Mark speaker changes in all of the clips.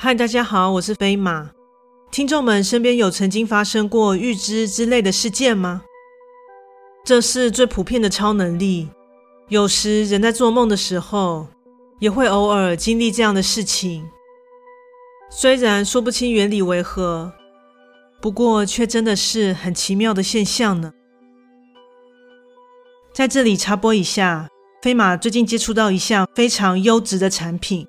Speaker 1: 嗨，大家好，我是飞马。听众们身边有曾经发生过预知之类的事件吗？这是最普遍的超能力。有时人在做梦的时候，也会偶尔经历这样的事情。虽然说不清原理为何，不过却真的是很奇妙的现象呢。在这里插播一下，飞马最近接触到一项非常优质的产品，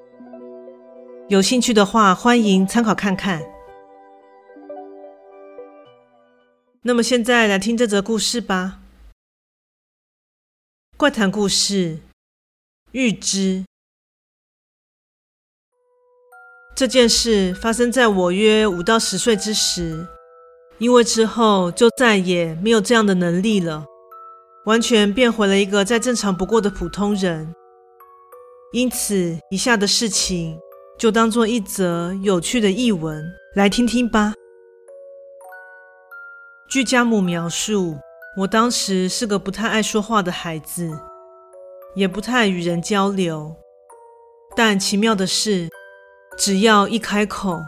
Speaker 1: 有兴趣的话，欢迎参考看看。那么现在来听这则故事吧。怪谈故事：预知。这件事发生在我约五到十岁之时，因为之后就再也没有这样的能力了。完全变回了一个再正常不过的普通人，因此以下的事情就当做一则有趣的译文来听听吧。据家母描述，我当时是个不太爱说话的孩子，也不太与人交流。但奇妙的是，只要一开口，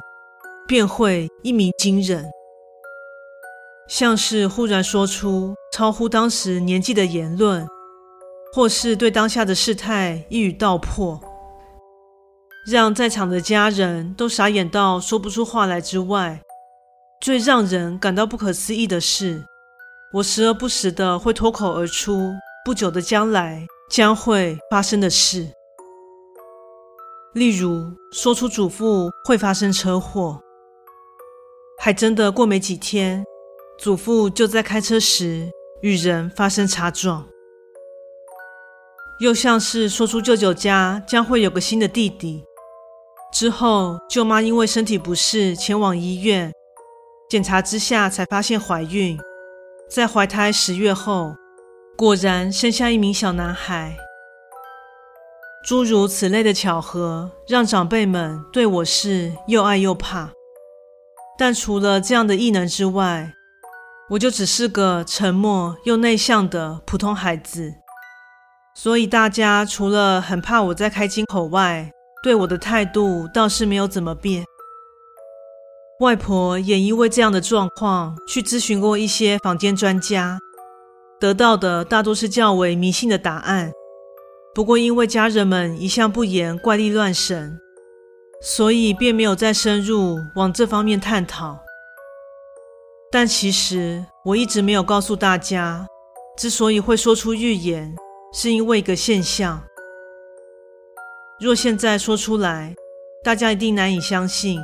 Speaker 1: 便会一鸣惊人。像是忽然说出超乎当时年纪的言论，或是对当下的事态一语道破，让在场的家人都傻眼到说不出话来之外，最让人感到不可思议的是，我时而不时的会脱口而出不久的将来将会发生的事，例如说出祖父会发生车祸，还真的过没几天。祖父就在开车时与人发生擦撞，又像是说出舅舅家将会有个新的弟弟。之后，舅妈因为身体不适前往医院检查之下，才发现怀孕。在怀胎十月后，果然生下一名小男孩。诸如此类的巧合，让长辈们对我是又爱又怕。但除了这样的异能之外，我就只是个沉默又内向的普通孩子，所以大家除了很怕我在开金口外，对我的态度倒是没有怎么变。外婆也因为这样的状况去咨询过一些坊间专家，得到的大多是较为迷信的答案。不过因为家人们一向不言怪力乱神，所以便没有再深入往这方面探讨。但其实我一直没有告诉大家，之所以会说出预言，是因为一个现象。若现在说出来，大家一定难以相信，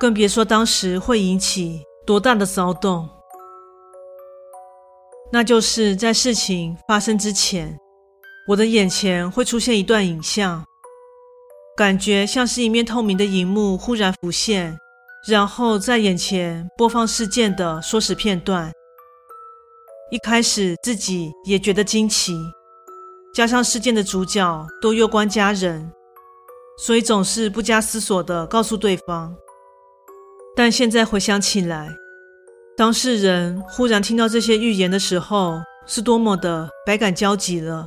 Speaker 1: 更别说当时会引起多大的骚动。那就是在事情发生之前，我的眼前会出现一段影像，感觉像是一面透明的荧幕忽然浮现。然后在眼前播放事件的缩时片段。一开始自己也觉得惊奇，加上事件的主角都攸关家人，所以总是不加思索地告诉对方。但现在回想起来，当事人忽然听到这些预言的时候，是多么的百感交集了。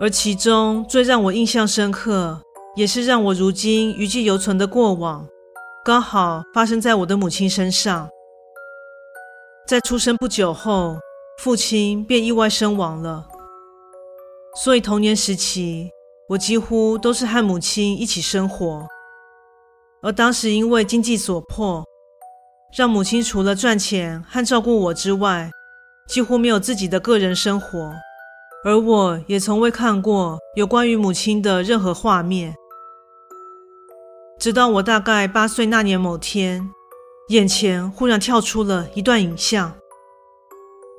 Speaker 1: 而其中最让我印象深刻。也是让我如今余悸犹存的过往，刚好发生在我的母亲身上。在出生不久后，父亲便意外身亡了，所以童年时期我几乎都是和母亲一起生活。而当时因为经济所迫，让母亲除了赚钱和照顾我之外，几乎没有自己的个人生活，而我也从未看过有关于母亲的任何画面。直到我大概八岁那年某天，眼前忽然跳出了一段影像，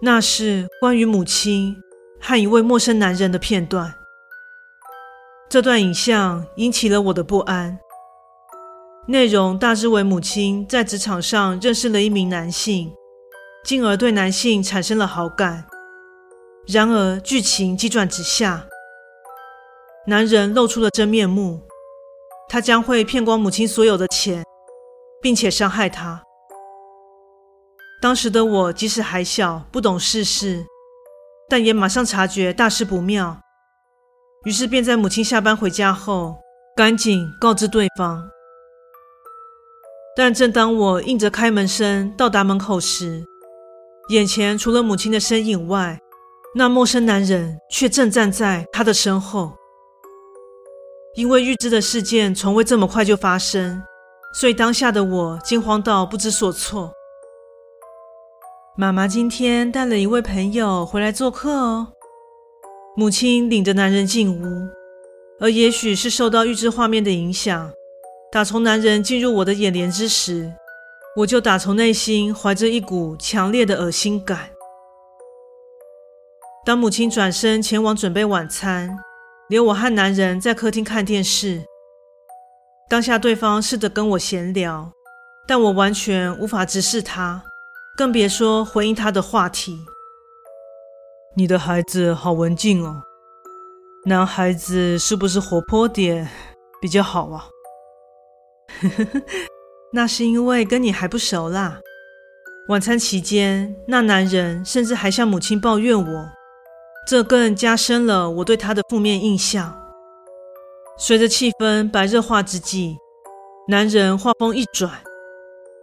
Speaker 1: 那是关于母亲和一位陌生男人的片段。这段影像引起了我的不安，内容大致为母亲在职场上认识了一名男性，进而对男性产生了好感。然而剧情急转直下，男人露出了真面目，他将会骗光母亲所有的钱，并且伤害她。当时的我即使还小，不懂世事，但也马上察觉大事不妙，于是便在母亲下班回家后，赶紧告知对方。但正当我应着开门声到达门口时，眼前除了母亲的身影外，那陌生男人却正站在她的身后。因为预知的事件从未这么快就发生，所以当下的我惊慌到不知所措。妈妈今天带了一位朋友回来做客哦。母亲领着男人进屋，而也许是受到预知画面的影响。打从男人进入我的眼帘之时，我就打从内心怀着一股强烈的恶心感。当母亲转身前往准备晚餐，留我和男人在客厅看电视。当下对方试着跟我闲聊，但我完全无法直视他，更别说回应他的话题。你的孩子好文静哦，男孩子是不是活泼点比较好啊？呵呵呵，那是因为跟你还不熟啦。晚餐期间，那男人甚至还向母亲抱怨我，这更加深了我对他的负面印象。随着气氛白热化之际，男人话锋一转，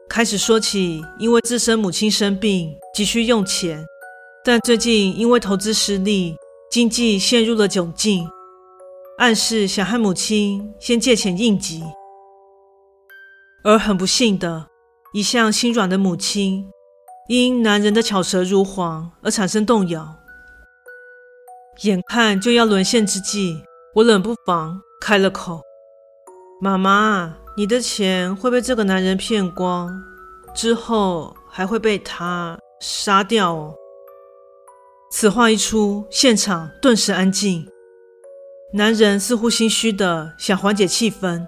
Speaker 1: 开始说起因为自身母亲生病急需用钱，但最近因为投资失利，经济陷入了窘境，暗示想和母亲先借钱应急。而很不幸的，一向心软的母亲，因男人的巧舌如簧而产生动摇。眼看就要沦陷之际，我冷不防开了口：“妈妈，你的钱会被这个男人骗光，之后还会被他杀掉哦。”此话一出，现场顿时安静。男人似乎心虚的想缓解气氛。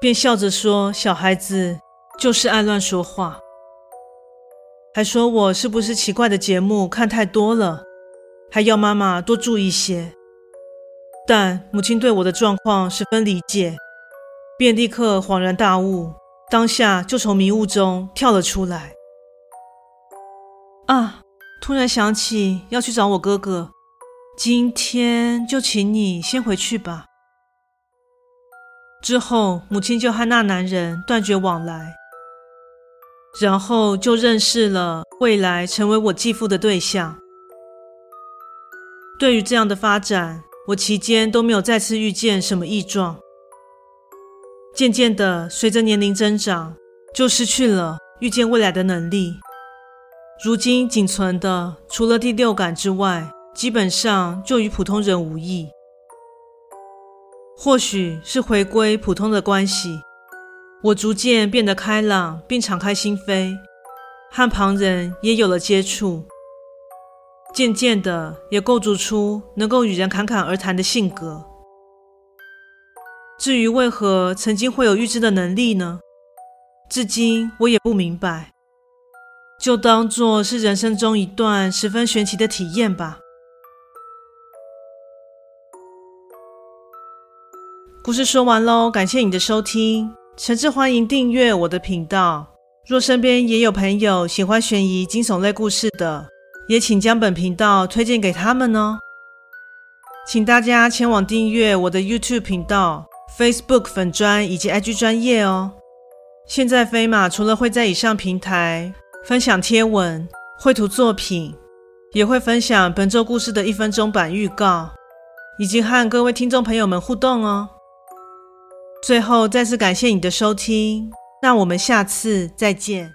Speaker 1: 便笑着说：“小孩子就是爱乱说话，还说我是不是奇怪的节目看太多了，还要妈妈多注意些。”但母亲对我的状况十分理解，便立刻恍然大悟，当下就从迷雾中跳了出来。啊！突然想起要去找我哥哥，今天就请你先回去吧。之后，母亲就和那男人断绝往来，然后就认识了未来成为我继父的对象。对于这样的发展，我期间都没有再次遇见什么异状。渐渐的，随着年龄增长，就失去了预见未来的能力。如今仅存的，除了第六感之外，基本上就与普通人无异。或许是回归普通的关系，我逐渐变得开朗并敞开心扉，和旁人也有了接触。渐渐的，也构筑出能够与人侃侃而谈的性格。至于为何曾经会有预知的能力呢？至今我也不明白。就当做是人生中一段十分玄奇的体验吧。故事说完喽，感谢你的收听，诚挚欢迎订阅我的频道。若身边也有朋友喜欢悬疑惊悚类故事的，也请将本频道推荐给他们哦。请大家前往订阅我的 YouTube 频道、Facebook 粉专以及 IG 专业哦。现在飞马除了会在以上平台分享贴文、绘图作品，也会分享本周故事的一分钟版预告，以及和各位听众朋友们互动哦。最后，再次感谢你的收听，那我们下次再见。